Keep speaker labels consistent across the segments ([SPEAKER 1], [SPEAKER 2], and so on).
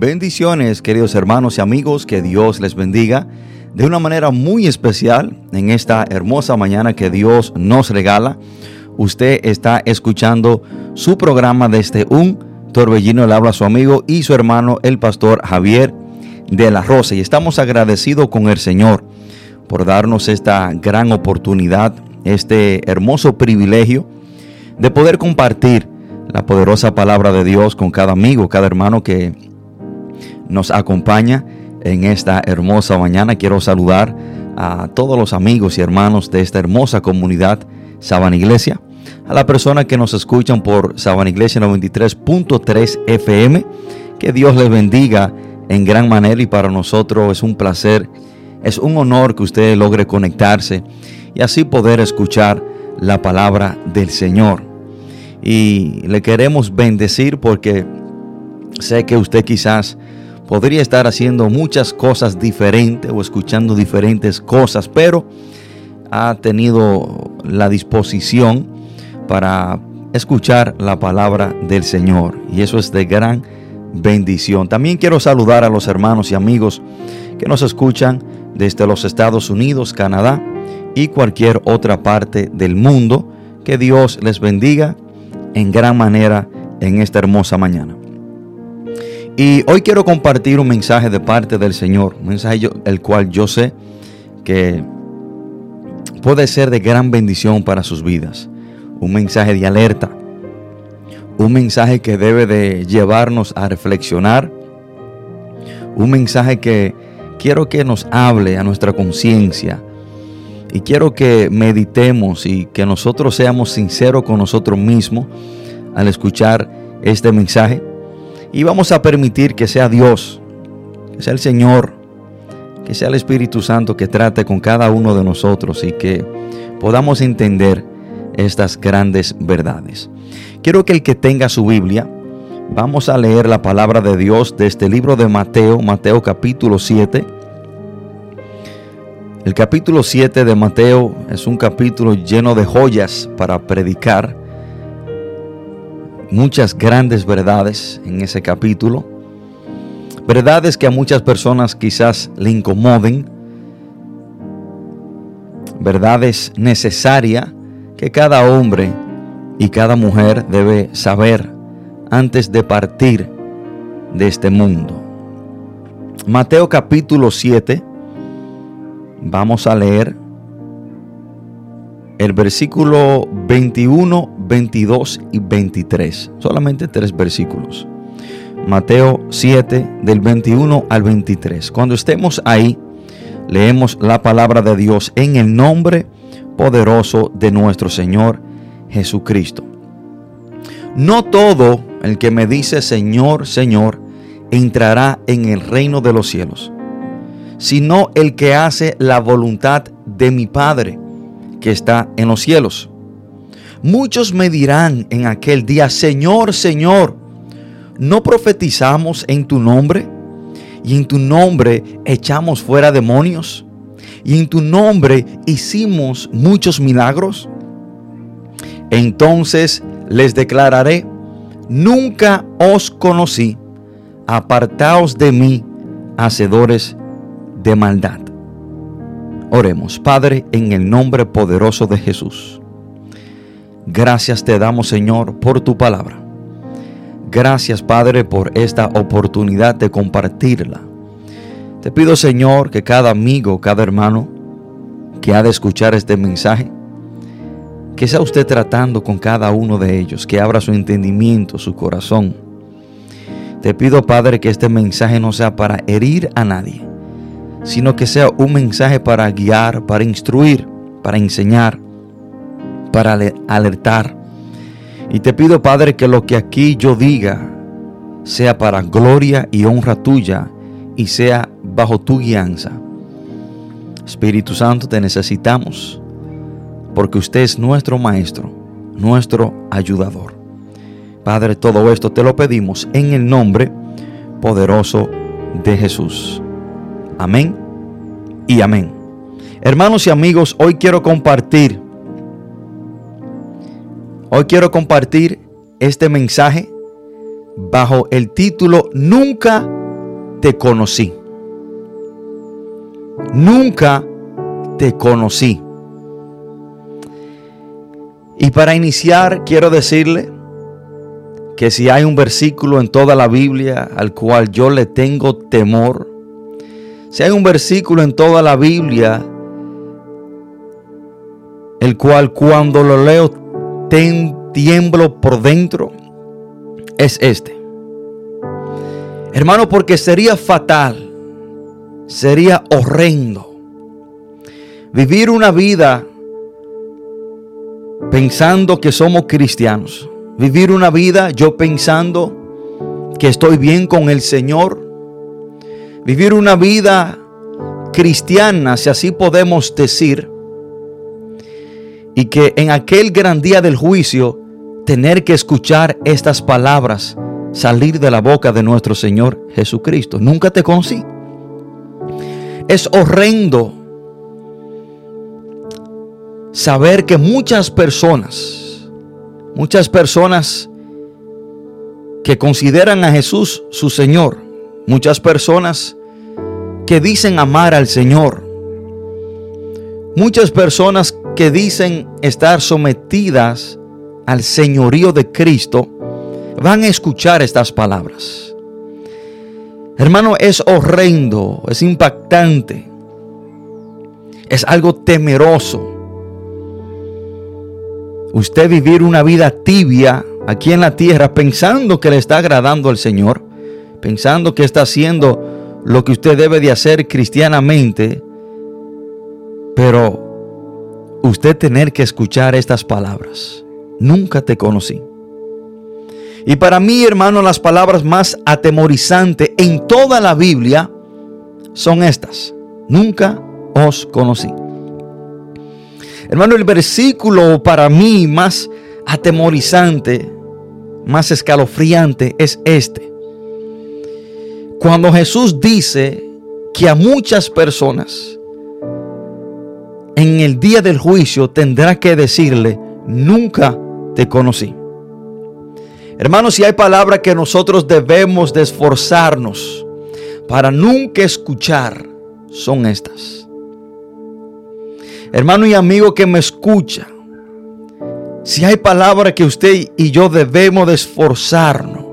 [SPEAKER 1] Bendiciones, queridos hermanos y amigos, que Dios les bendiga de una manera muy especial en esta hermosa mañana que Dios nos regala. Usted está escuchando su programa desde un torbellino, le habla a su amigo y su hermano, el pastor Javier de la Rosa. Y estamos agradecidos con el Señor por darnos esta gran oportunidad, este hermoso privilegio de poder compartir la poderosa palabra de Dios con cada amigo, cada hermano que nos acompaña en esta hermosa mañana. Quiero saludar a todos los amigos y hermanos de esta hermosa comunidad Saban Iglesia, a la persona que nos escuchan por Saban Iglesia 93.3 FM. Que Dios les bendiga en gran manera y para nosotros es un placer, es un honor que usted logre conectarse y así poder escuchar la palabra del Señor. Y le queremos bendecir porque sé que usted quizás podría estar haciendo muchas cosas diferentes o escuchando diferentes cosas, pero ha tenido la disposición para escuchar la palabra del Señor y eso es de gran bendición. También quiero saludar a los hermanos y amigos que nos escuchan desde los Estados Unidos, Canadá y cualquier otra parte del mundo. Que Dios les bendiga en gran manera en esta hermosa mañana. Y hoy quiero compartir un mensaje de parte del Señor, un mensaje el cual yo sé que puede ser de gran bendición para sus vidas, un mensaje de alerta, un mensaje que debe de llevarnos a reflexionar, un mensaje que quiero que nos hable a nuestra conciencia. Y quiero que meditemos y que nosotros seamos sinceros con nosotros mismos al escuchar este mensaje y vamos a permitir que sea Dios, que sea el Señor, que sea el Espíritu Santo que trate con cada uno de nosotros y que podamos entender estas grandes verdades. Quiero que el que tenga su Biblia, vamos a leer la palabra de Dios de este libro de Mateo, Mateo capítulo 7. El capítulo 7 de Mateo es un capítulo lleno de joyas para predicar muchas grandes verdades en ese capítulo. Verdades que a muchas personas quizás le incomoden. Verdades necesarias que cada hombre y cada mujer debe saber antes de partir de este mundo. Mateo capítulo 7, vamos a leer el versículo 21, 22 y 23. Solamente tres versículos. Mateo 7 del 21 al 23. Cuando estemos ahí, leemos la palabra de Dios en el nombre poderoso de nuestro Señor Jesucristo. No todo el que me dice Señor, Señor, entrará en el reino de los cielos, sino el que hace la voluntad de mi Padre que está en los cielos. Muchos me dirán en aquel día, Señor, Señor, ¿no profetizamos en tu nombre? Y en tu nombre echamos fuera demonios. Y en tu nombre hicimos muchos milagros. Entonces les declararé, nunca os conocí, apartaos de mí, hacedores de maldad. Oremos, Padre, en el nombre poderoso de Jesús. Gracias te damos, Señor, por tu palabra. Gracias, Padre, por esta oportunidad de compartirla. Te pido, Señor, que cada amigo, cada hermano que ha de escuchar este mensaje, que sea usted tratando con cada uno de ellos, que abra su entendimiento, su corazón. Te pido, Padre, que este mensaje no sea para herir a nadie, sino que sea un mensaje para guiar, para instruir, para enseñar, para alertar. Y te pido, Padre, que lo que aquí yo diga sea para gloria y honra tuya y sea bajo tu guianza. Espíritu Santo, te necesitamos porque usted es nuestro Maestro, nuestro ayudador. Padre, todo esto te lo pedimos en el nombre poderoso de Jesús. Amén y amén. Hermanos y amigos, hoy quiero compartir, hoy quiero compartir este mensaje bajo el título Nunca te conocí. Nunca te conocí. Y para iniciar, quiero decirle que si hay un versículo en toda la Biblia al cual yo le tengo temor, si hay un versículo en toda la Biblia el cual cuando lo leo tiemblo por dentro, es este. Hermano, porque sería fatal, sería horrendo vivir una vida pensando que somos cristianos. Vivir una vida yo pensando que estoy bien con el Señor. Vivir una vida cristiana, si así podemos decir. Y que en aquel gran día del juicio tener que escuchar estas palabras salir de la boca de nuestro Señor Jesucristo. Nunca te conocí. Es horrendo saber que muchas personas, muchas personas que consideran a Jesús su Señor, muchas personas que dicen amar al Señor, muchas personas que dicen estar sometidas al señorío de Cristo, van a escuchar estas palabras. Hermano, es horrendo, es impactante, es algo temeroso. Usted vivir una vida tibia aquí en la tierra pensando que le está agradando al Señor, pensando que está haciendo lo que usted debe de hacer cristianamente, pero usted tener que escuchar estas palabras. Nunca te conocí. Y para mí, hermano, las palabras más atemorizantes en toda la Biblia son estas. Nunca os conocí. Hermano, el versículo para mí más atemorizante, más escalofriante es este. Cuando Jesús dice que a muchas personas en el día del juicio tendrá que decirle, nunca te conocí. Hermanos, si hay palabras que nosotros debemos de esforzarnos para nunca escuchar, son estas. Hermano y amigo que me escucha, si hay palabras que usted y yo debemos de esforzarnos,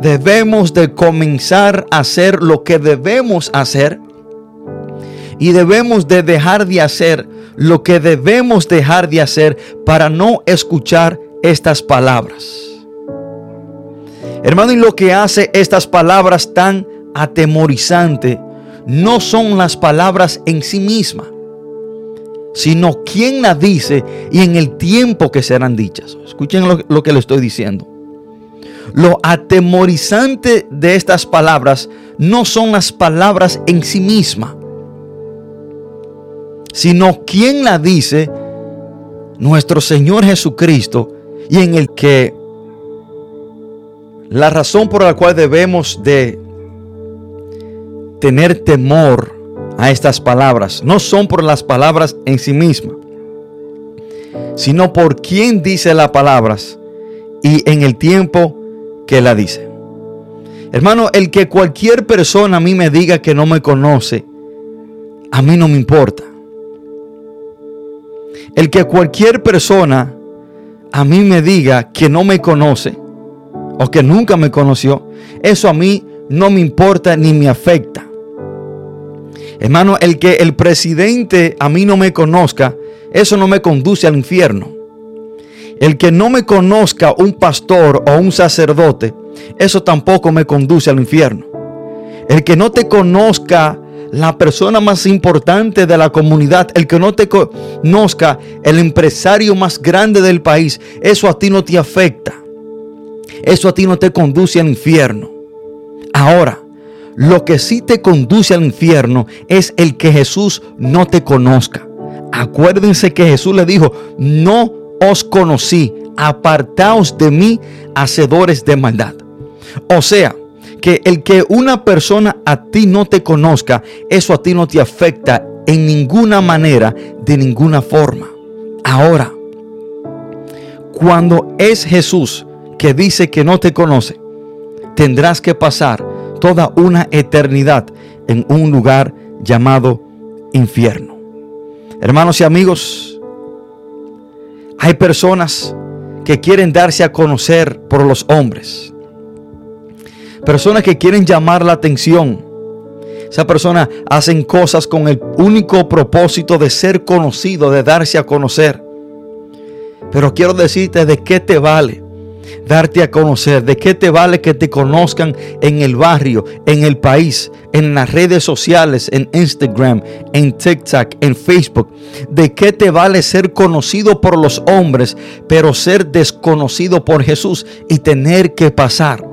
[SPEAKER 1] debemos de comenzar a hacer lo que debemos hacer y debemos de dejar de hacer lo que debemos dejar de hacer para no escuchar estas palabras. Hermano, y lo que hace estas palabras tan atemorizantes no son las palabras en sí mismas, sino quién la dice y en el tiempo que serán dichas. Escuchen lo, que le estoy diciendo. Lo atemorizante de estas palabras no son las palabras en sí mismas, sino quién la dice, nuestro Señor Jesucristo, y en el que la razón por la cual debemos de tener temor a estas palabras no son por las palabras en sí mismas, sino por quien dice las palabras y en el tiempo que la dice. Hermano, el que cualquier persona a mí me diga que no me conoce, a mí no me importa. El que cualquier persona a mí me diga que no me conoce o que nunca me conoció, eso a mí no me importa ni me afecta. Hermano, el que el presidente a mí no me conozca, eso no me conduce al infierno. El que no me conozca un pastor o un sacerdote, eso tampoco me conduce al infierno. El que no te conozca la persona más importante de la comunidad, el que no te conozca el empresario más grande del país, eso a ti no te afecta. Eso a ti no te conduce al infierno. Ahora, lo que sí te conduce al infierno es el que Jesús no te conozca. Acuérdense que Jesús le dijo, no os conocí, apartaos de mí, hacedores de maldad. O sea, que el que una persona a ti no te conozca, eso a ti no te afecta en ninguna manera, de ninguna forma. Ahora, cuando es Jesús que dice que no te conoce, tendrás que pasar toda una eternidad en un lugar llamado infierno. Hermanos y amigos, hay personas que quieren darse a conocer por los hombres. Personas que quieren llamar la atención. Esa persona hacen cosas con el único propósito de ser conocido, de darse a conocer. Pero quiero decirte de qué te vale darte a conocer. ¿De qué te vale que te conozcan en el barrio, en el país, en las redes sociales, en Instagram, en TikTok, en Facebook? ¿De qué te vale ser conocido por los hombres, pero ser desconocido por Jesús y tener que pasar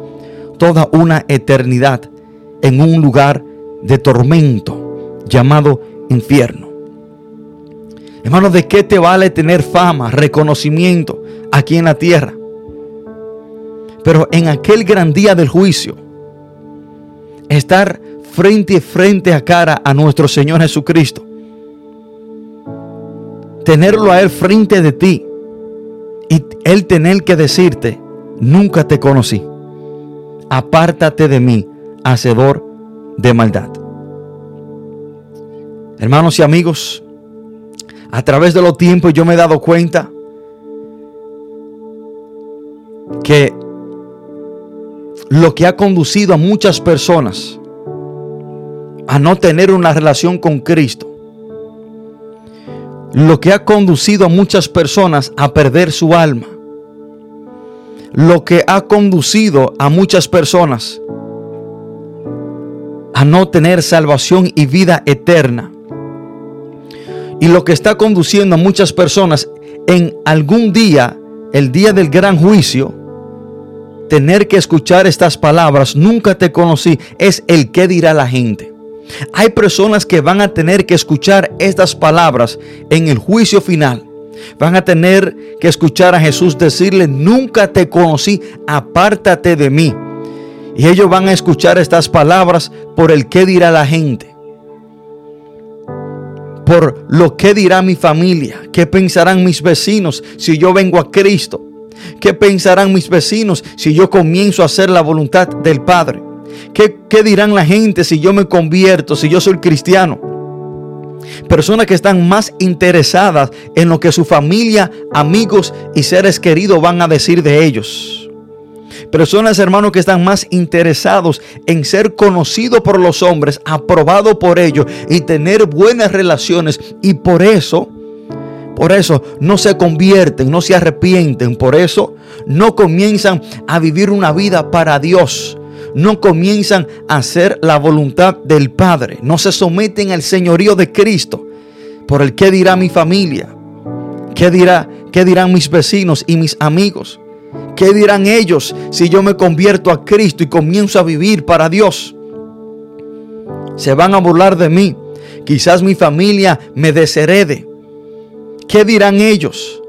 [SPEAKER 1] toda una eternidad en un lugar de tormento llamado infierno? Hermano, ¿de qué te vale tener fama, reconocimiento aquí en la tierra? Pero en aquel gran día del juicio, estar frente a frente a cara a nuestro Señor Jesucristo, tenerlo a Él frente de ti y Él tener que decirte, nunca te conocí, apártate de mí, hacedor de maldad. Hermanos y amigos, a través de los tiempos yo me he dado cuenta que lo que ha conducido a muchas personas a no tener una relación con Cristo. Lo que ha conducido a muchas personas a perder su alma. Lo que ha conducido a muchas personas a no tener salvación y vida eterna. Y lo que está conduciendo a muchas personas en algún día, el día del gran juicio, tener que escuchar estas palabras, nunca te conocí, es el que dirá la gente. Hay personas que van a tener que escuchar estas palabras en el juicio final. Van a tener que escuchar a Jesús decirle, nunca te conocí, apártate de mí. Y ellos van a escuchar estas palabras por el que dirá la gente. Por lo que dirá mi familia, qué pensarán mis vecinos si yo vengo a Cristo. ¿Qué pensarán mis vecinos si yo comienzo a hacer la voluntad del Padre? ¿Qué, ¿Qué, dirán la gente si yo me convierto, si yo soy cristiano? Personas que están más interesadas en lo que su familia, amigos y seres queridos van a decir de ellos. Personas, hermanos, que están más interesados en ser conocidos por los hombres, aprobado por ellos y tener buenas relaciones. Y por eso por eso no se convierten, no se arrepienten. Por eso no comienzan a vivir una vida para Dios. No comienzan a hacer la voluntad del Padre. No se someten al señorío de Cristo. por el qué dirá mi familia, qué dirá, qué dirán mis vecinos y mis amigos, qué dirán ellos si yo me convierto a Cristo y comienzo a vivir para Dios. Se van a burlar de mí. Quizás mi familia me desherede. ¿Qué dirán ellos?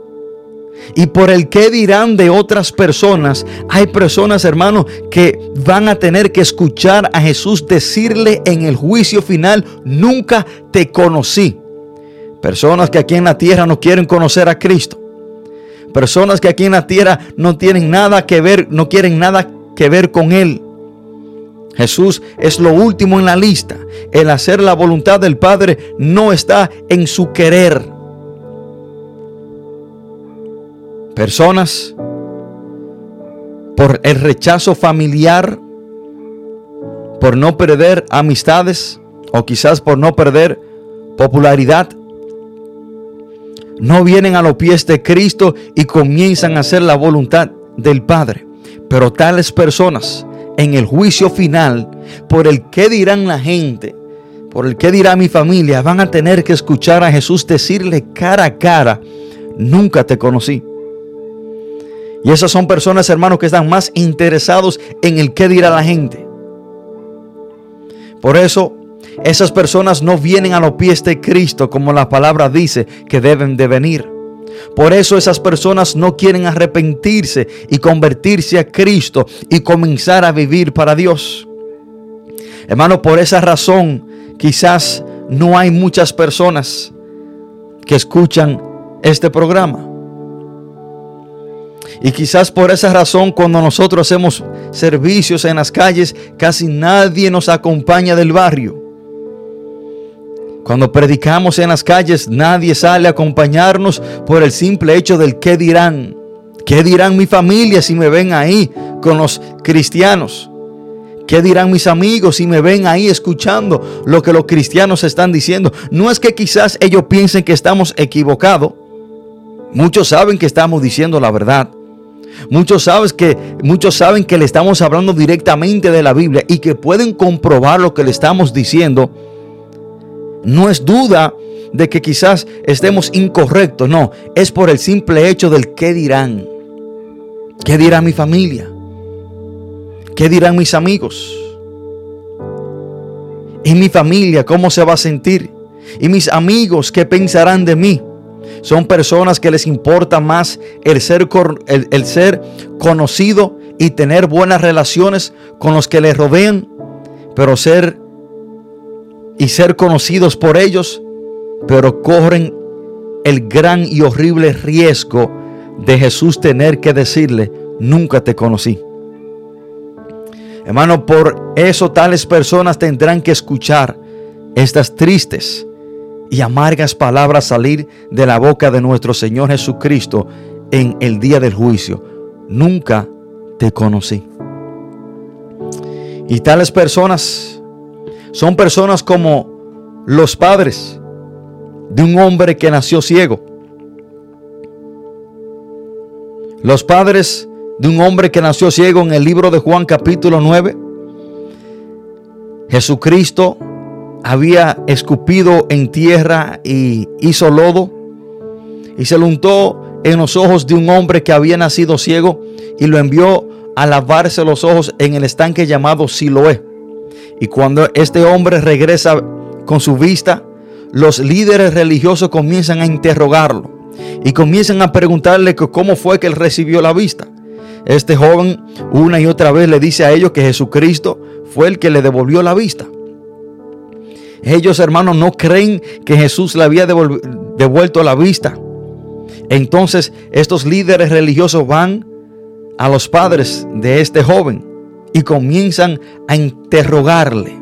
[SPEAKER 1] Y por el qué dirán de otras personas, hay personas, hermanos, que van a tener que escuchar a Jesús decirle en el juicio final, nunca te conocí. Personas que aquí en la tierra no quieren conocer a Cristo. Personas que aquí en la tierra no tienen nada que ver, no quieren nada que ver con Él. Jesús es lo último en la lista. El hacer la voluntad del Padre no está en su querer. Personas por el rechazo familiar, por no perder amistades o quizás por no perder popularidad, no vienen a los pies de Cristo y comienzan a hacer la voluntad del Padre. Pero tales personas en el juicio final, por el que dirán la gente, por el que dirá mi familia, van a tener que escuchar a Jesús decirle cara a cara, nunca te conocí. Y esas son personas, hermanos, que están más interesados en el qué dirá la gente. Por eso, esas personas no vienen a los pies de Cristo como la palabra dice que deben de venir. Por eso esas personas no quieren arrepentirse y convertirse a Cristo y comenzar a vivir para Dios. Hermano, por esa razón quizás no hay muchas personas que escuchan este programa. Y quizás por esa razón cuando nosotros hacemos servicios en las calles, casi nadie nos acompaña del barrio. Cuando predicamos en las calles, nadie sale a acompañarnos por el simple hecho del qué dirán. ¿Qué dirán mi familia si me ven ahí con los cristianos? ¿Qué dirán mis amigos si me ven ahí escuchando lo que los cristianos están diciendo? No es que quizás ellos piensen que estamos equivocados. Muchos saben que estamos diciendo la verdad. Muchos, que, muchos saben que le estamos hablando directamente de la Biblia y que pueden comprobar lo que le estamos diciendo. No es duda de que quizás estemos incorrectos, no, es por el simple hecho del qué dirán. ¿Qué dirá mi familia? ¿Qué dirán mis amigos? ¿Y mi familia cómo se va a sentir? ¿Y mis amigos qué pensarán de mí? Son personas que les importa más el ser, el, ser conocido y tener buenas relaciones con los que les rodean, pero ser y ser conocidos por ellos, pero corren el gran y horrible riesgo de Jesús tener que decirle, nunca te conocí. Hermano, por eso tales personas tendrán que escuchar estas tristes y amargas palabras salir de la boca de nuestro Señor Jesucristo en el día del juicio. Nunca te conocí. Y tales personas son personas como los padres de un hombre que nació ciego. Los padres de un hombre que nació ciego en el libro de Juan capítulo 9. Jesucristo había escupido en tierra y hizo lodo y se lo untó en los ojos de un hombre que había nacido ciego y lo envió a lavarse los ojos en el estanque llamado Siloé. Y cuando este hombre regresa con su vista, los líderes religiosos comienzan a interrogarlo y comienzan a preguntarle cómo fue que él recibió la vista. Este joven una y otra vez le dice a ellos que Jesucristo fue el que le devolvió la vista. Ellos, hermanos, no creen que Jesús le había devuelto la vista. Entonces, estos líderes religiosos van a los padres de este joven y comienzan a interrogarle.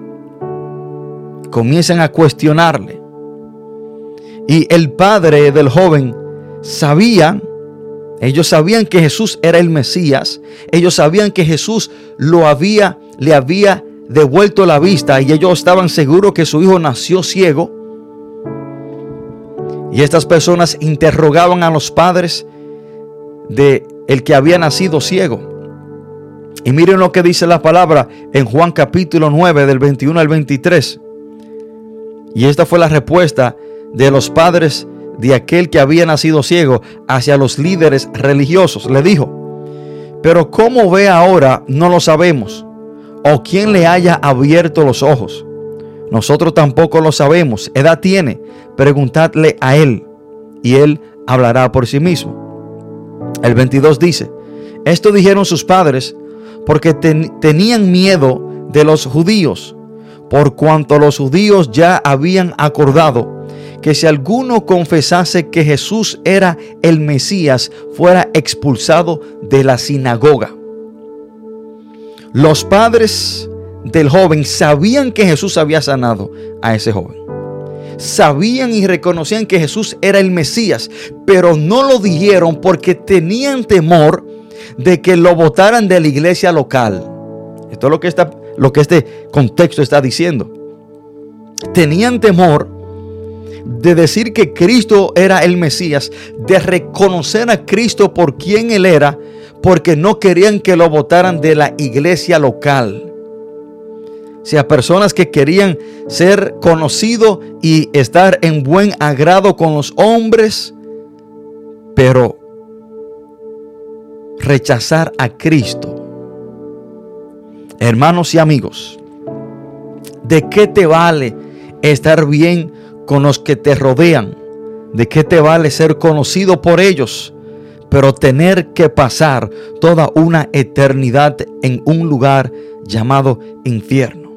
[SPEAKER 1] Comienzan a cuestionarle. Y el padre del joven sabía, ellos sabían que Jesús era el Mesías, ellos sabían que Jesús lo había, le había devuelto la vista y ellos estaban seguros que su hijo nació ciego. Y estas personas interrogaban a los padres de el que había nacido ciego. Y miren lo que dice la palabra en Juan capítulo 9 del 21 al 23. Y esta fue la respuesta de los padres de aquel que había nacido ciego hacia los líderes religiosos. Le dijo, pero cómo ve ahora no lo sabemos, o quién le haya abierto los ojos. Nosotros tampoco lo sabemos. Edad tiene, preguntadle a él, y él hablará por sí mismo. El 22 dice, esto dijeron sus padres porque tenían miedo de los judíos, por cuanto los judíos ya habían acordado que si alguno confesase que Jesús era el Mesías, fuera expulsado de la sinagoga. Los padres del joven sabían que Jesús había sanado a ese joven. Sabían y reconocían que Jesús era el Mesías, pero no lo dijeron porque tenían temor de que lo votaran de la iglesia local. Esto es lo que, está, lo que este contexto está diciendo. Tenían temor de decir que Cristo era el Mesías, de reconocer a Cristo por quien Él era, porque no querían que lo votaran de la iglesia local. O sea, personas que querían ser conocidos y estar en buen agrado con los hombres, pero rechazar a Cristo. Hermanos y amigos, ¿de qué te vale estar bien con los que te rodean? ¿De qué te vale ser conocido por ellos? Pero tener que pasar toda una eternidad en un lugar llamado infierno.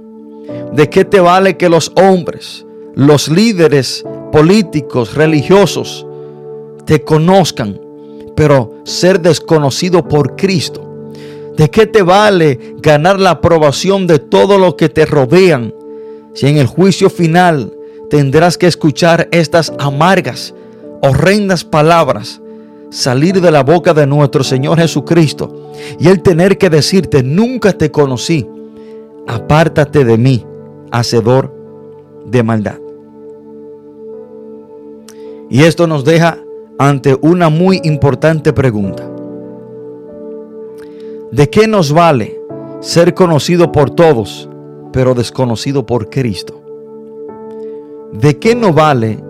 [SPEAKER 1] ¿De qué te vale que los hombres, los líderes políticos, religiosos, te conozcan, pero ser desconocido por Cristo? ¿De qué te vale ganar la aprobación de todo lo que te rodean si en el juicio final tendrás que escuchar estas amargas, horrendas palabras salir de la boca de nuestro Señor Jesucristo y Él tener que decirte, nunca te conocí, apártate de mí, hacedor de maldad. Y esto nos deja ante una muy importante pregunta. ¿De qué nos vale ser conocido por todos, pero desconocido por Cristo? ¿De qué no vale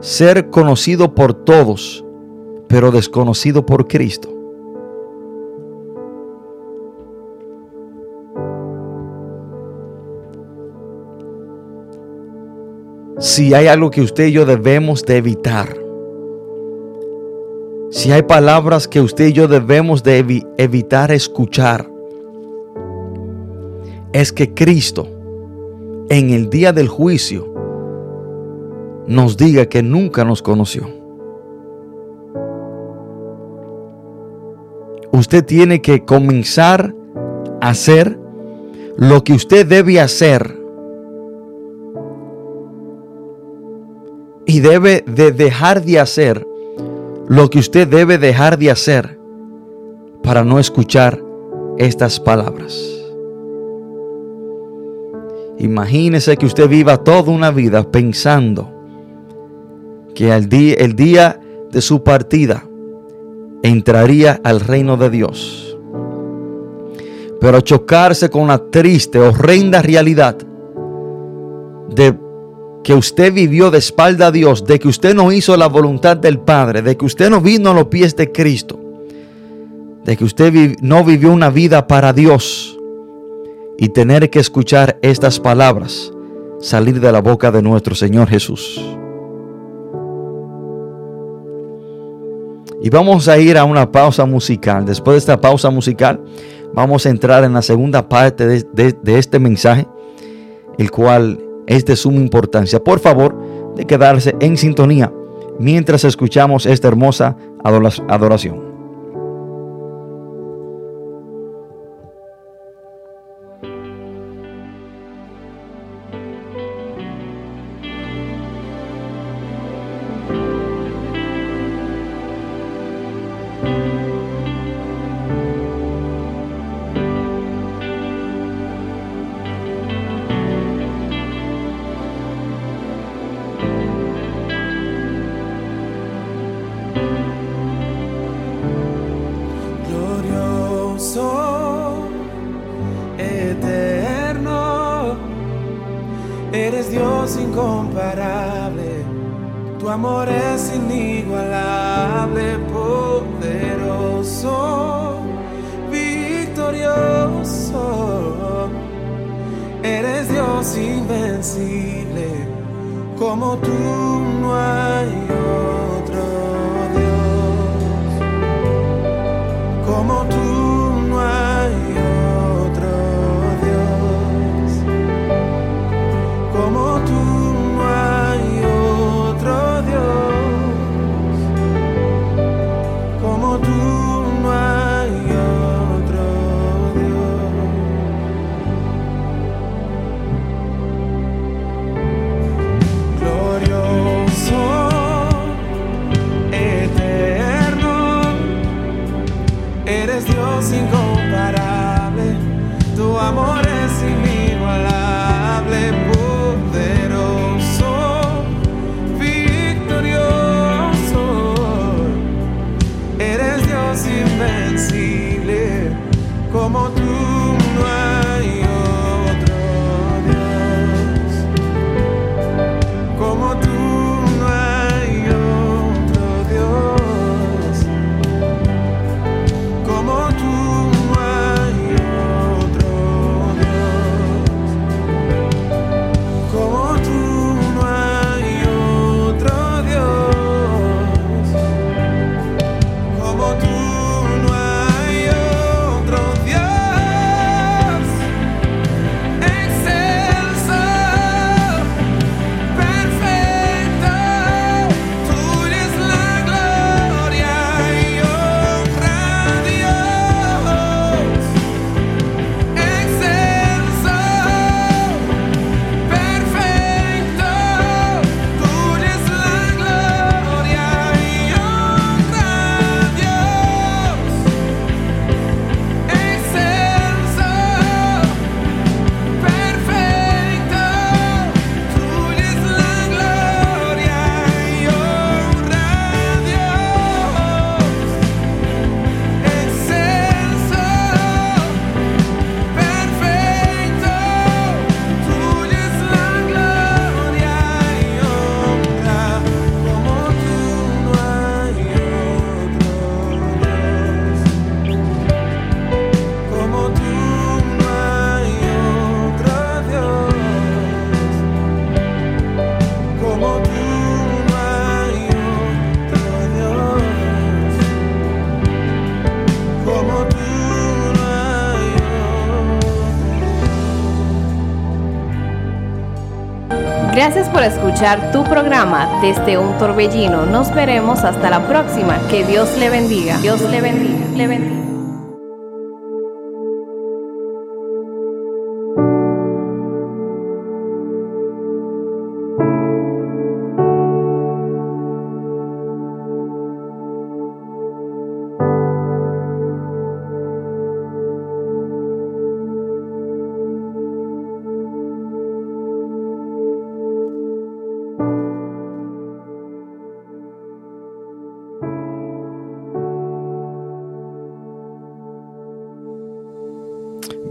[SPEAKER 1] ser conocido por todos, pero desconocido por Cristo? Si hay algo que usted y yo debemos de evitar, si hay palabras que usted y yo debemos de evitar escuchar, es que Cristo en el día del juicio nos diga que nunca nos conoció. Usted tiene que comenzar a hacer lo que usted debe hacer. Y debe de dejar de hacer lo que usted debe dejar de hacer para no escuchar estas palabras. Imagínese que usted viva toda una vida pensando que el día, el día de su partida entraría al reino de Dios. Pero chocarse con la triste, horrenda realidad de que usted vivió de espalda a Dios, de que usted no hizo la voluntad del Padre, de que usted no vino a los pies de Cristo, de que usted no vivió una vida para Dios y tener que escuchar estas palabras salir de la boca de nuestro Señor Jesús. Y vamos a ir a una pausa musical. Después de esta pausa musical, vamos a entrar en la segunda parte de, este mensaje, el cual es de suma importancia. Por favor, de quedarse en sintonía mientras escuchamos esta hermosa adoración.
[SPEAKER 2] Gracias por escuchar tu programa desde un torbellino. Nos veremos hasta la próxima. Que Dios le bendiga. Dios le bendiga. Le bendiga.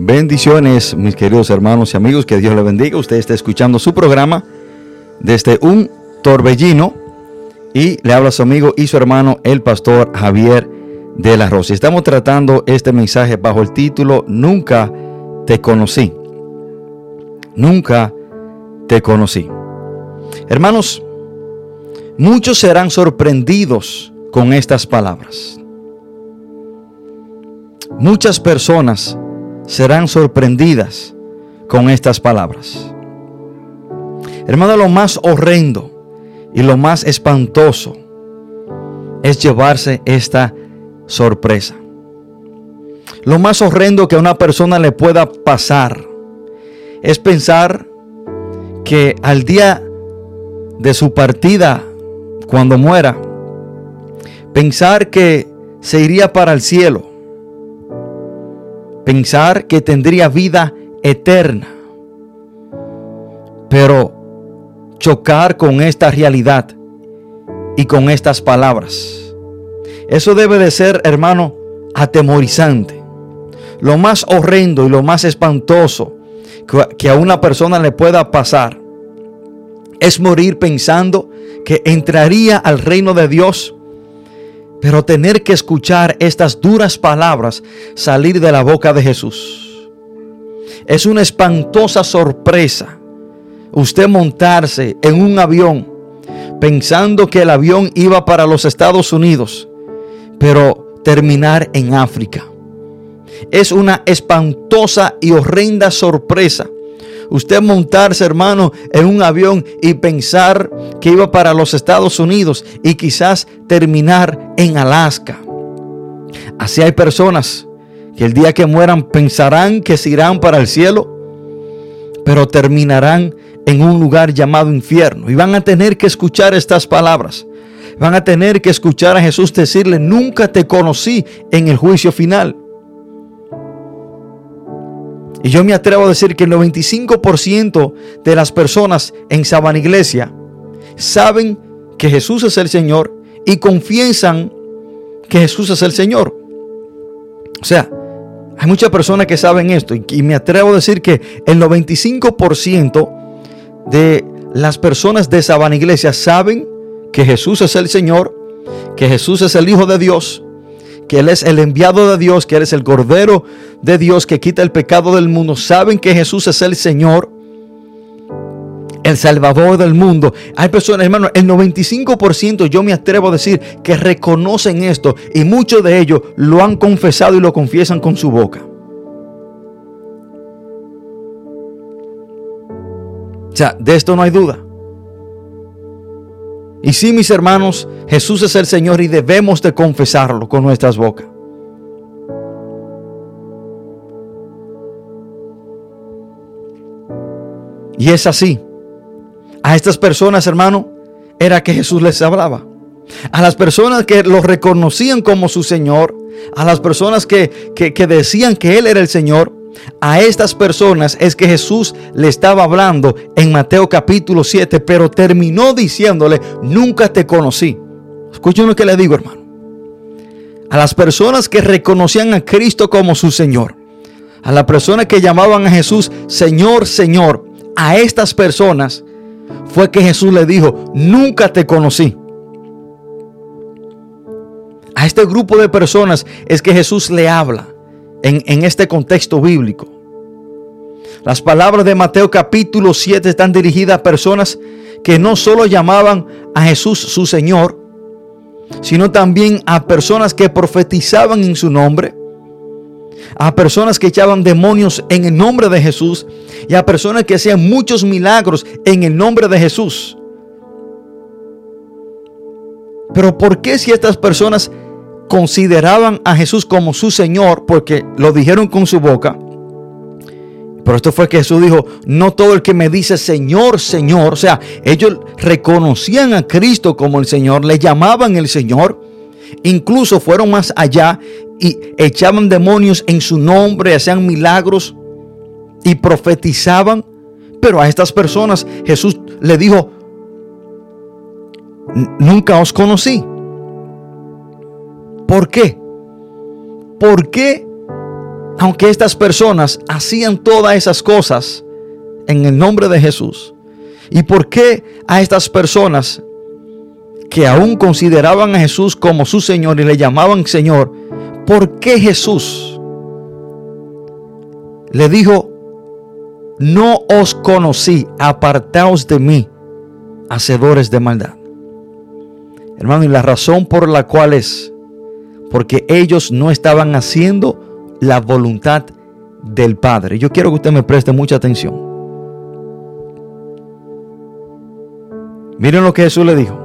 [SPEAKER 1] Bendiciones, mis queridos hermanos y amigos, que Dios le bendiga. Usted está escuchando su programa desde un torbellino y le habla su amigo y su hermano, el pastor Javier de la Rosa. Estamos tratando este mensaje bajo el título Nunca te conocí. Nunca te conocí. Hermanos, muchos serán sorprendidos con estas palabras. Muchas personas serán sorprendidas con estas palabras. Hermano, lo más horrendo y lo más espantoso es llevarse esta sorpresa. Lo más horrendo que a una persona le pueda pasar es pensar que al día de su partida, cuando muera, pensar que se iría para el cielo pensar que tendría vida eterna. Pero chocar con esta realidad y con estas palabras. Eso debe de ser, hermano, atemorizante. Lo más horrendo y lo más espantoso que a una persona le pueda pasar es morir pensando que entraría al reino de Dios. Pero tener que escuchar estas duras palabras salir de la boca de Jesús. Es una espantosa sorpresa usted montarse en un avión pensando que el avión iba para los Estados Unidos, pero terminar en África. Es una espantosa y horrenda sorpresa. Usted montarse, hermano, en un avión y pensar que iba para los Estados Unidos y quizás terminar en Alaska. Así hay personas que el día que mueran pensarán que se irán para el cielo, pero terminarán en un lugar llamado infierno. Y van a tener que escuchar estas palabras. Van a tener que escuchar a Jesús decirle, nunca te conocí en el juicio final. Y yo me atrevo a decir que el 95% de las personas en Sabana Iglesia saben que Jesús es el Señor y confiesan que Jesús es el Señor. O sea, hay muchas personas que saben esto y me atrevo a decir que el 95% de las personas de Sabana Iglesia saben que Jesús es el Señor, que Jesús es el Hijo de Dios, que Él es el enviado de Dios, que Él es el Cordero de Dios que quita el pecado del mundo. Saben que Jesús es el Señor, el Salvador del mundo. Hay personas, hermano, el 95% yo me atrevo a decir que reconocen esto y muchos de ellos lo han confesado y lo confiesan con su boca. O sea, de esto no hay duda. Y sí, mis hermanos, Jesús es el Señor y debemos de confesarlo con nuestras bocas. Y es así. A estas personas, hermano, era que Jesús les hablaba. A las personas que lo reconocían como su Señor, a las personas que, que, que decían que Él era el Señor, a estas personas es que Jesús le estaba hablando en Mateo capítulo 7, pero terminó diciéndole, nunca te conocí. Escuchen lo que le digo, hermano. A las personas que reconocían a Cristo como su Señor, a las personas que llamaban a Jesús Señor, Señor, a estas personas fue que Jesús le dijo, nunca te conocí. A este grupo de personas es que Jesús le habla en, este contexto bíblico. Las palabras de Mateo capítulo 7 están dirigidas a personas que no solo llamaban a Jesús su Señor, sino también a personas que profetizaban en su nombre, a personas que echaban demonios en el nombre de Jesús y a personas que hacían muchos milagros en el nombre de Jesús. Pero ¿por qué si estas personas consideraban a Jesús como su Señor porque lo dijeron con su boca. Pero esto fue que Jesús dijo, no todo el que me dice Señor, Señor, o sea, ellos reconocían a Cristo como el Señor, le llamaban el Señor, incluso fueron más allá y echaban demonios en su nombre, hacían milagros y profetizaban. Pero a estas personas Jesús le dijo, nunca os conocí. ¿Por qué? ¿Por qué, aunque estas personas hacían todas esas cosas en el nombre de Jesús? ¿Y por qué a estas personas que aún consideraban a Jesús como su Señor y le llamaban Señor, ¿por qué Jesús le dijo, no os conocí, apartaos de mí, hacedores de maldad? Hermano, y la razón por la cual es porque ellos no estaban haciendo la voluntad del Padre. Yo quiero que usted me preste mucha atención. Miren lo que Jesús le dijo.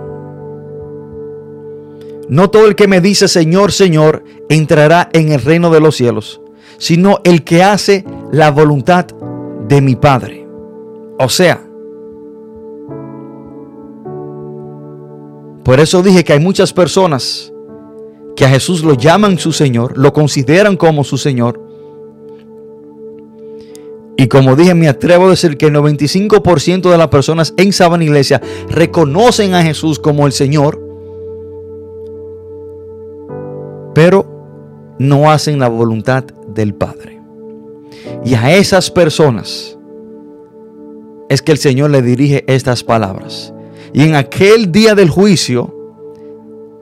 [SPEAKER 1] No todo el que me dice Señor, Señor, entrará en el reino de los cielos, sino el que hace la voluntad de mi Padre. O sea, por eso dije que hay muchas personas que a Jesús lo llaman su Señor, lo consideran como su Señor. Y como dije, me atrevo a decir que el 95% de las personas en Sabana Iglesia reconocen a Jesús como el Señor, pero no hacen la voluntad del Padre. Y a esas personas es que el Señor le dirige estas palabras. Y en aquel día del juicio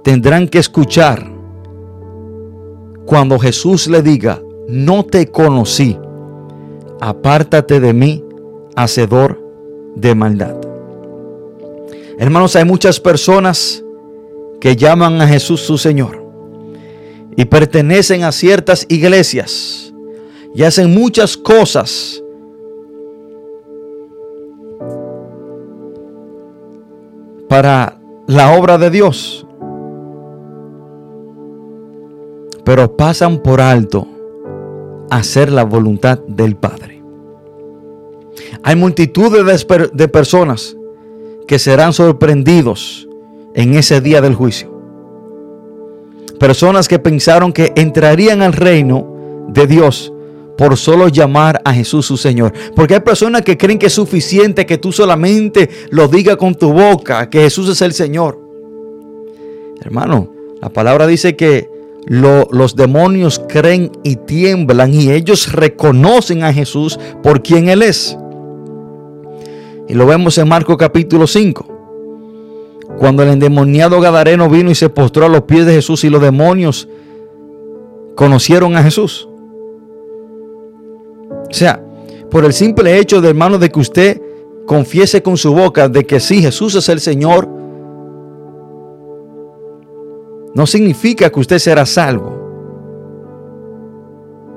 [SPEAKER 1] tendrán que escuchar cuando Jesús le diga, no te conocí, apártate de mí, hacedor de maldad. Hermanos, hay muchas personas que llaman a Jesús su Señor y pertenecen a ciertas iglesias y hacen muchas cosas para la obra de Dios, pero pasan por alto hacer la voluntad del Padre. Hay multitudes de, personas que serán sorprendidos en ese día del juicio. Personas que pensaron que entrarían al reino de Dios por solo llamar a Jesús su Señor. Porque hay personas que creen que es suficiente que tú solamente lo digas con tu boca, que Jesús es el Señor. Hermano, la palabra dice que los demonios creen y tiemblan y ellos reconocen a Jesús por quien Él es. Y lo vemos en Marcos capítulo 5. Cuando el endemoniado Gadareno vino y se postró a los pies de Jesús y los demonios conocieron a Jesús. O sea, por el simple hecho de hermano de que usted confiese con su boca de que sí, Jesús es el Señor, no significa que usted será salvo.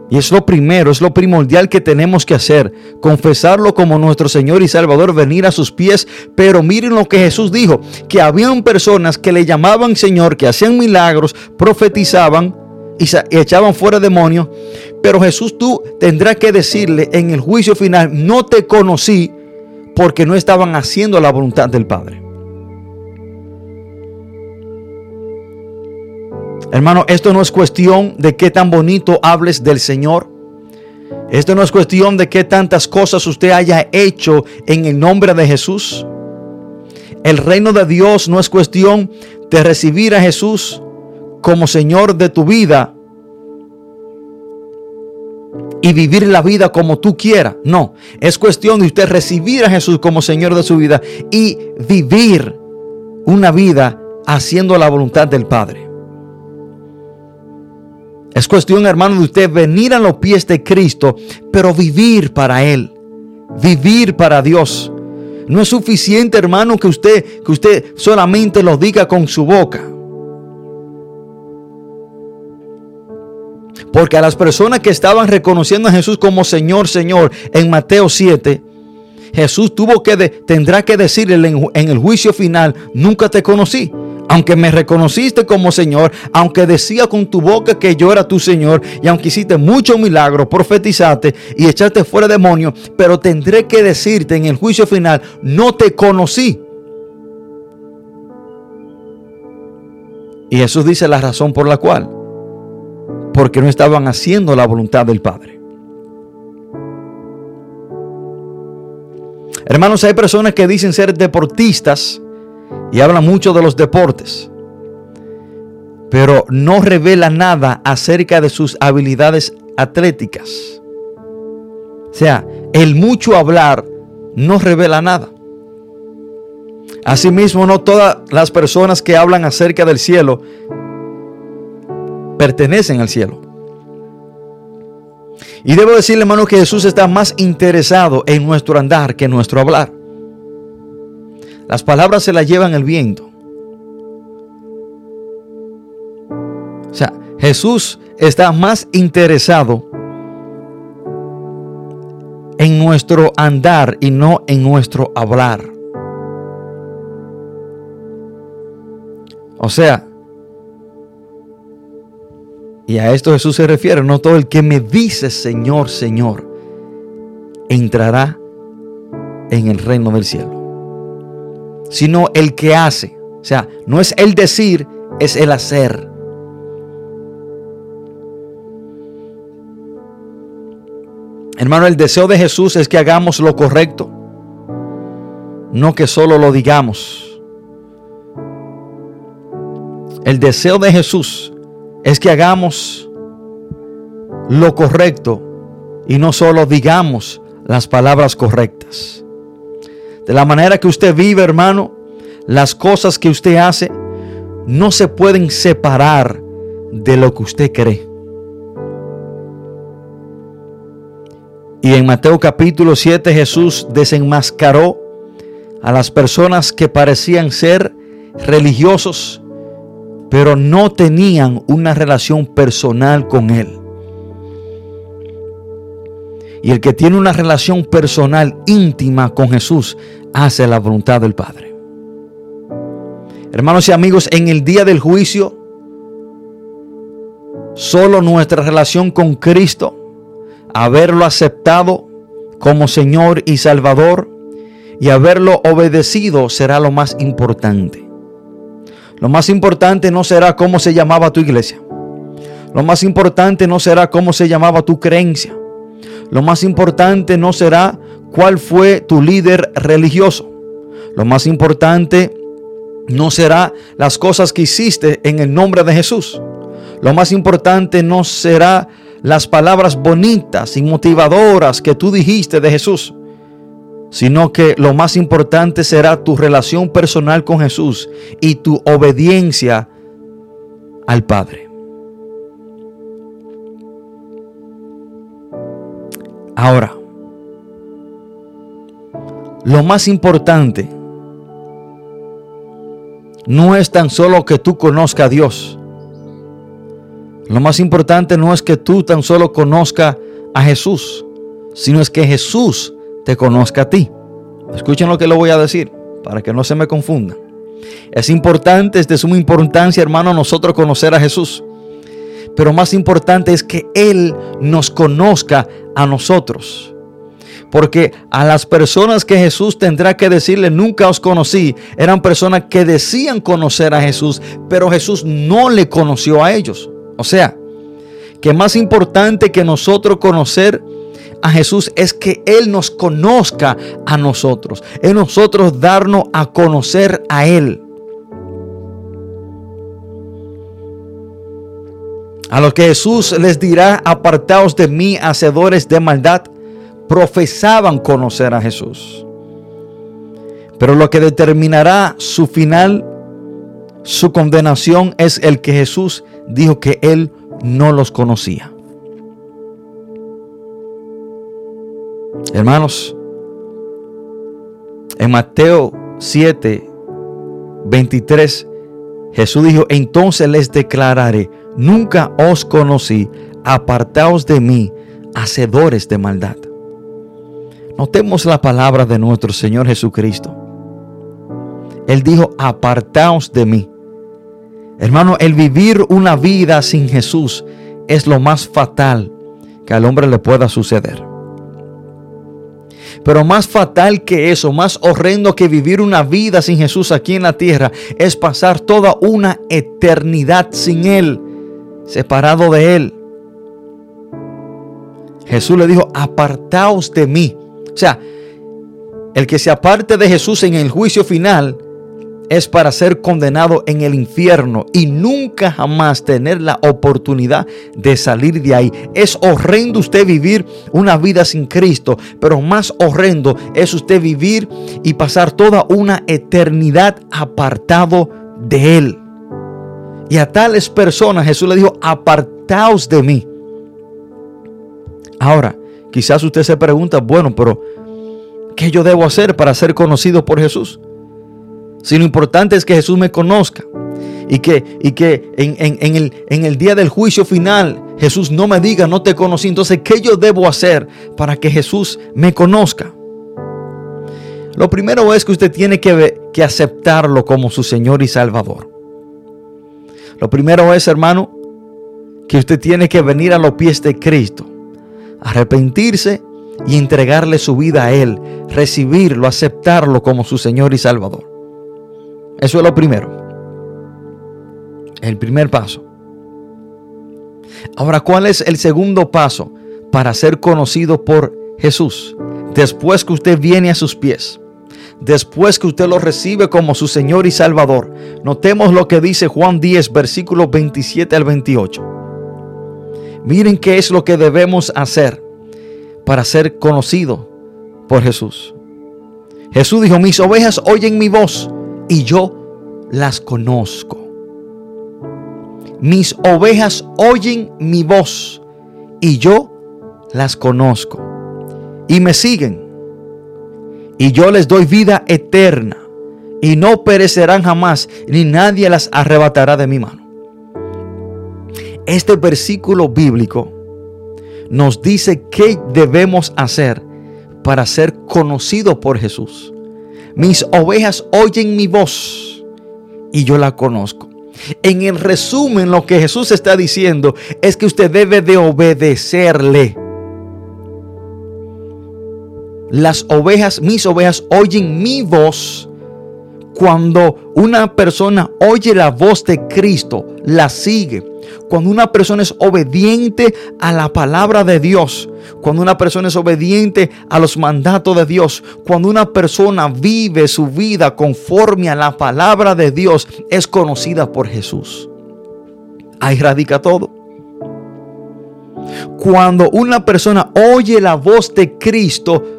[SPEAKER 1] Y es lo primero, es lo primordial que tenemos que hacer, confesarlo como nuestro Señor y Salvador, venir a sus pies. Pero miren lo que Jesús dijo, que habían personas que le llamaban Señor, que hacían milagros, profetizaban y echaban fuera demonios. Pero Jesús tú tendrás que decirle en el juicio final, no te conocí porque no estaban haciendo la voluntad del Padre. Hermano, esto no es cuestión de qué tan bonito hables del Señor. Esto no es cuestión de qué tantas cosas usted haya hecho en el nombre de Jesús. El reino de Dios no es cuestión de recibir a Jesús como Señor de tu vida y vivir la vida como tú quieras. No, es cuestión de usted recibir a Jesús como Señor de su vida y vivir una vida haciendo la voluntad del Padre. Es cuestión, hermano, de usted venir a los pies de Cristo, pero vivir para Él, vivir para Dios. No es suficiente, hermano, que usted, que usted solamente lo diga con su boca. Porque a las personas que estaban reconociendo a Jesús como Señor, Señor, en Mateo 7, Jesús tuvo que tendrá que decirle en el juicio final, nunca te conocí aunque me reconociste como Señor, aunque decía con tu boca que yo era tu Señor, y aunque hiciste muchos milagros, profetizaste y echaste fuera demonios, pero tendré que decirte en el juicio final, no te conocí. Y Jesús dice la razón por la cual, porque no estaban haciendo la voluntad del Padre. Hermanos, hay personas que dicen ser deportistas, y habla mucho de los deportes, pero no revela nada acerca de sus habilidades atléticas. O sea, el mucho hablar no revela nada. Asimismo, no todas las personas que hablan acerca del cielo pertenecen al cielo. Y debo decirle, hermano, que Jesús está más interesado en nuestro andar que en nuestro hablar. Las palabras se las llevan el viento. O sea, Jesús está más interesado en nuestro andar y no en nuestro hablar. O sea, y a esto Jesús se refiere, no todo el que me dice Señor, Señor, entrará en el reino del cielo sino el que hace. O sea, no es el decir, es el hacer. Hermano, el deseo de Jesús es que hagamos lo correcto, no que solo lo digamos. El deseo de Jesús es que hagamos lo correcto y no solo digamos las palabras correctas. De la manera que usted vive, hermano, las cosas que usted hace no se pueden separar de lo que usted cree. Y en Mateo capítulo 7 Jesús desenmascaró a las personas que parecían ser religiosos, pero no tenían una relación personal con Él. Y el que tiene una relación personal íntima con Jesús hace la voluntad del Padre. Hermanos y amigos, en el día del juicio, solo nuestra relación con Cristo, haberlo aceptado como Señor y Salvador y haberlo obedecido será lo más importante. Lo más importante no será cómo se llamaba tu iglesia. Lo más importante no será cómo se llamaba tu creencia. Lo más importante no será cuál fue tu líder religioso. Lo más importante no será las cosas que hiciste en el nombre de Jesús. Lo más importante no será las palabras bonitas y motivadoras que tú dijiste de Jesús, sino que lo más importante será tu relación personal con Jesús y tu obediencia al Padre. Ahora, lo más importante no es tan solo que tú conozcas a Dios. Lo más importante no es que tú tan solo conozcas a Jesús, sino es que Jesús te conozca a ti. Escuchen lo que le voy a decir para que no se me confunda. Es importante, es de suma importancia, hermano, nosotros conocer a Jesús. Pero más importante es que Él nos conozca a nosotros. Porque a las personas que Jesús tendrá que decirle, nunca os conocí, eran personas que decían conocer a Jesús, pero Jesús no le conoció a ellos. O sea, que más importante que nosotros conocer a Jesús es que Él nos conozca a nosotros. Es nosotros darnos a conocer a Él. A los que Jesús les dirá, apartaos de mí, hacedores de maldad, profesaban conocer a Jesús. Pero lo que determinará su final, su condenación, es el que Jesús dijo que él no los conocía. Hermanos, en Mateo 7, 23, Jesús dijo, entonces les declararé, nunca os conocí, apartaos de mí, hacedores de maldad. Notemos la palabra de nuestro Señor Jesucristo. Él dijo, apartaos de mí. Hermano, el vivir una vida sin Jesús es lo más fatal que al hombre le pueda suceder. Pero más fatal que eso, más horrendo que vivir una vida sin Jesús aquí en la tierra, es pasar toda una eternidad sin Él, separado de Él. Jesús le dijo, apartaos de mí. O sea, el que se aparte de Jesús en el juicio final es para ser condenado en el infierno y nunca jamás tener la oportunidad de salir de ahí. Es horrendo usted vivir una vida sin Cristo, pero más horrendo es usted vivir y pasar toda una eternidad apartado de Él. Y a tales personas Jesús le dijo, apartaos de mí. Ahora, quizás usted se pregunta, bueno, pero ¿qué yo debo hacer para ser conocido por Jesús? Si lo importante es que Jesús me conozca y que, y que en, el, en el día del juicio final Jesús no me diga, no te conocí. Entonces, ¿qué yo debo hacer para que Jesús me conozca? Lo primero es que usted tiene que, que aceptarlo como su Señor y Salvador. Lo primero es, hermano, que usted tiene que venir a los pies de Cristo, arrepentirse y entregarle su vida a Él, recibirlo, aceptarlo como su Señor y Salvador. Eso es lo primero. El primer paso. Ahora, ¿cuál es el segundo paso para ser conocido por Jesús? Después que usted viene a sus pies, después que usted lo recibe como su Señor y Salvador, notemos lo que dice Juan 10, versículos 27 al 28. Miren qué es lo que debemos hacer para ser conocido por Jesús. Jesús dijo, mis ovejas oyen mi voz y yo las conozco. Mis ovejas oyen mi voz y yo las conozco y me siguen. Y yo les doy vida eterna y no perecerán jamás, ni nadie las arrebatará de mi mano. Este versículo bíblico nos dice qué debemos hacer para ser conocidos por Jesús. Mis ovejas oyen mi voz y yo la conozco. En el resumen, lo que Jesús está diciendo es que usted debe de obedecerle. Las ovejas, mis ovejas, oyen mi voz. Cuando una persona oye la voz de Cristo, la sigue. Cuando una persona es obediente a la palabra de Dios, cuando una persona es obediente a los mandatos de Dios, cuando una persona vive su vida conforme a la palabra de Dios, es conocida por Jesús. Ahí radica todo. Cuando una persona oye la voz de Cristo,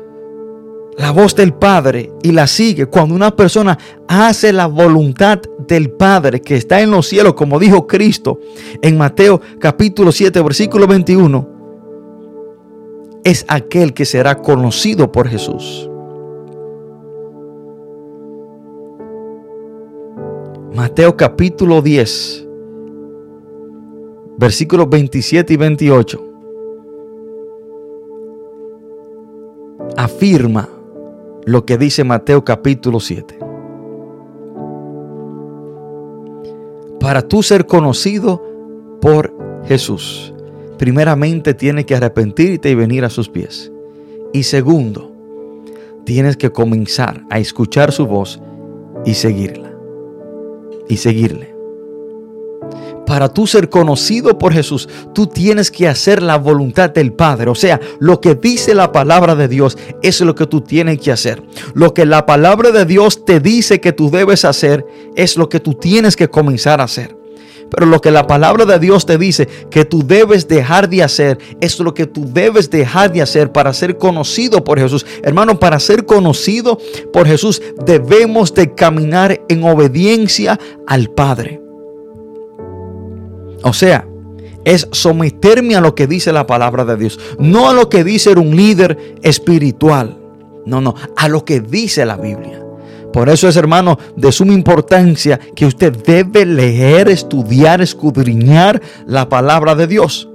[SPEAKER 1] la voz del Padre y la sigue. Cuando una persona hace la voluntad del Padre que está en los cielos, como dijo Cristo en Mateo capítulo 7, versículo 21, es aquel que será conocido por Jesús. Mateo capítulo 10, versículos 27 y 28. Afirma lo que dice Mateo capítulo 7. Para tú ser conocido por Jesús, primeramente tienes que arrepentirte y venir a sus pies. Y segundo, tienes que comenzar a escuchar su voz y seguirla. Y seguirle. Para tú ser conocido por Jesús, tú tienes que hacer la voluntad del Padre. O sea, lo que dice la palabra de Dios es lo que tú tienes que hacer. Lo que la palabra de Dios te dice que tú debes hacer es lo que tú tienes que comenzar a hacer. Pero lo que la palabra de Dios te dice que tú debes dejar de hacer es lo que tú debes dejar de hacer para ser conocido por Jesús. Hermano, para ser conocido por Jesús debemos de caminar en obediencia al Padre. O sea, es someterme a lo que dice la palabra de Dios, no a lo que dice un líder espiritual. No, no, a lo que dice la Biblia. Por eso es, hermano, de suma importancia que usted debe leer, estudiar, escudriñar la palabra de Dios.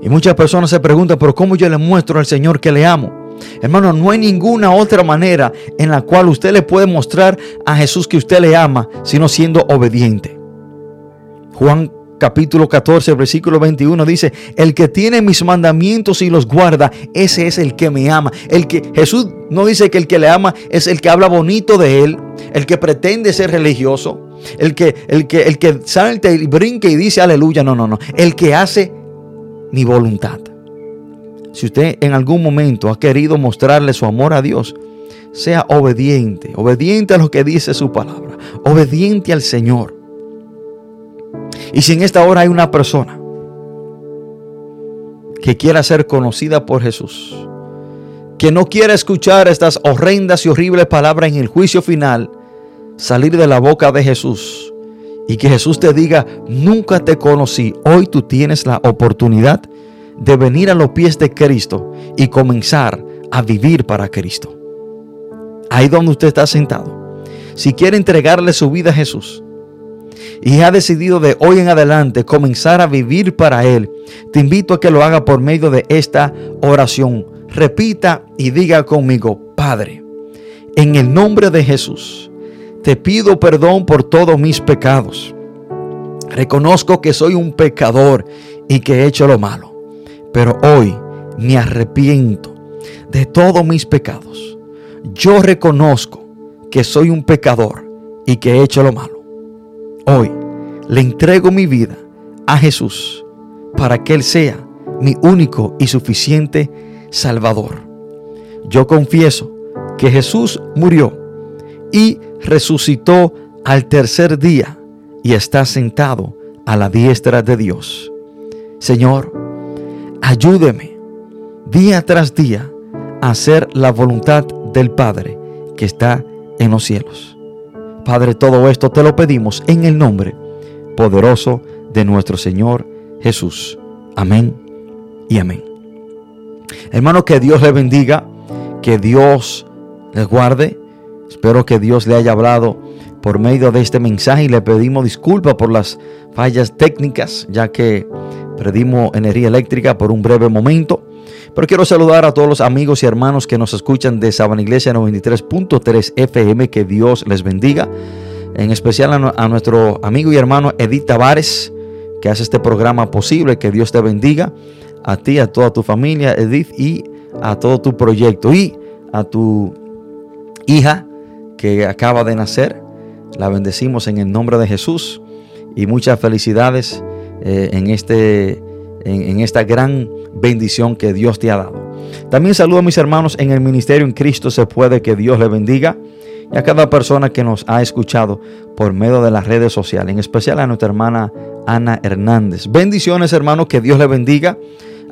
[SPEAKER 1] Y muchas personas se preguntan, pero ¿cómo yo le muestro al Señor que le amo? Hermano, no hay ninguna otra manera en la cual usted le puede mostrar a Jesús que usted le ama, sino siendo obediente. Juan capítulo 14, versículo 21 dice, el que tiene mis mandamientos y los guarda, ese es el que me ama. El que Jesús no dice que el que le ama es el que habla bonito de él, el que pretende ser religioso, el que el que el que salta y brinca y dice aleluya, no, no, no, el que hace mi voluntad. Si usted en algún momento ha querido mostrarle su amor a Dios, sea obediente, obediente a lo que dice su palabra, obediente al Señor. Y si en esta hora hay una persona que quiera ser conocida por Jesús, que no quiera escuchar estas horrendas y horribles palabras en el juicio final, salir de la boca de Jesús y que Jesús te diga, nunca te conocí, hoy tú tienes la oportunidad de venir a los pies de Cristo y comenzar a vivir para Cristo. Ahí donde usted está sentado. Si quiere entregarle su vida a Jesús y ha decidido de hoy en adelante comenzar a vivir para Él, te invito a que lo haga por medio de esta oración. Repita y diga conmigo, Padre, en el nombre de Jesús, te pido perdón por todos mis pecados. Reconozco que soy un pecador y que he hecho lo malo pero hoy me arrepiento de todos mis pecados. Yo reconozco que soy un pecador y que he hecho lo malo. Hoy le entrego mi vida a Jesús para que Él sea mi único y suficiente Salvador. Yo confieso que Jesús murió y resucitó al tercer día y está sentado a la diestra de Dios. Señor, ayúdeme día tras día a hacer la voluntad del Padre que está en los cielos. Padre, todo esto te lo pedimos en el nombre poderoso de nuestro Señor Jesús. Amén y amén. Hermano, que Dios le bendiga, que Dios les guarde. Espero que Dios le haya hablado por medio de este mensaje y le pedimos disculpas por las fallas técnicas, ya que perdimos energía eléctrica por un breve momento. Pero quiero saludar a todos los amigos y hermanos que nos escuchan de Sabana Iglesia 93.3 FM. Que Dios les bendiga. En especial a, a, nuestro amigo y hermano Edith Tavares, que hace este programa posible. Que Dios te bendiga. A ti, a toda tu familia, Edith, y a todo tu proyecto. Y a tu hija que acaba de nacer. La bendecimos en el nombre de Jesús. Y muchas felicidades eh, en, este, en, esta gran bendición que Dios te ha dado. También saludo a mis hermanos en el ministerio en Cristo se puede que Dios le bendiga y a cada persona que nos ha escuchado por medio de las redes sociales, en especial a nuestra hermana Ana Hernández. Bendiciones hermanos, que Dios le bendiga.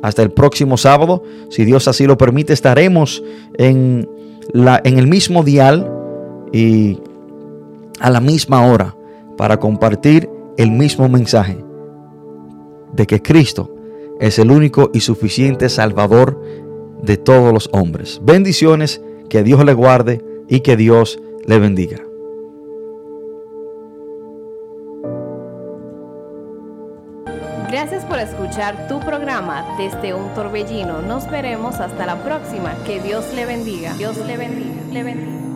[SPEAKER 1] Hasta el próximo sábado, si Dios así lo permite, estaremos en, la, en el mismo dial y a la misma hora para compartir el mismo mensaje de que Cristo es el único y suficiente Salvador de todos los hombres. Bendiciones, que Dios le guarde y que Dios le bendiga.
[SPEAKER 2] Gracias por escuchar tu programa desde un torbellino. Nos veremos hasta la próxima. Que Dios le bendiga. Dios le bendiga. Le bendiga.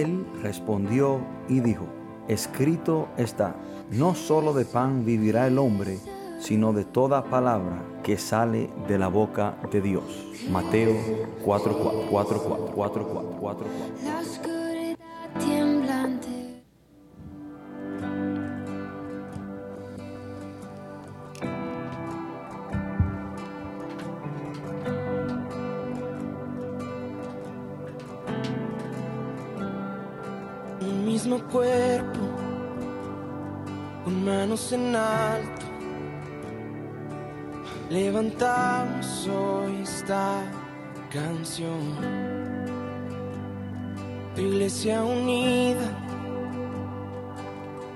[SPEAKER 1] Él respondió y dijo, escrito está, no solo de pan vivirá el hombre, sino de toda palabra que sale de la boca de Dios. Mateo 4,
[SPEAKER 3] Levantamos hoy esta canción. Tu iglesia unida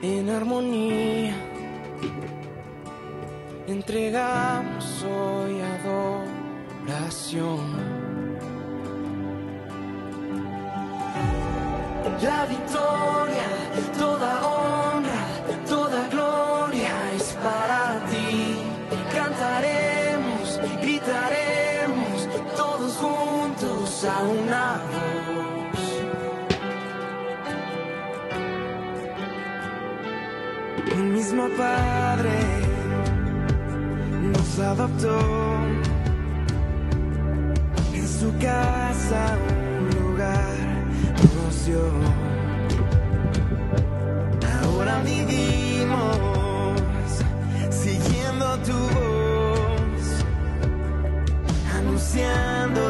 [SPEAKER 3] en armonía. Entregamos hoy adoración. La victoria, toda juntos a una voz. El mismo Padre nos adoptó en su casa un lugar nos dio. Ahora vivimos siguiendo tu voz, anunciando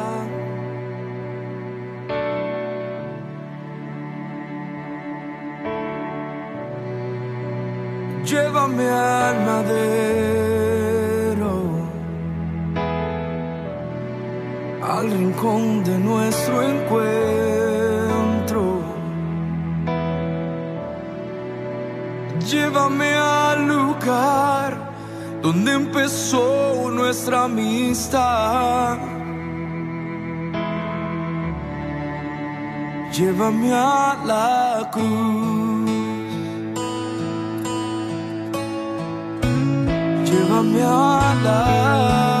[SPEAKER 4] Rincón de nuestro encuentro. Llévame al lugar donde empezó nuestra amistad. Llévame a la cruz. Llévame a la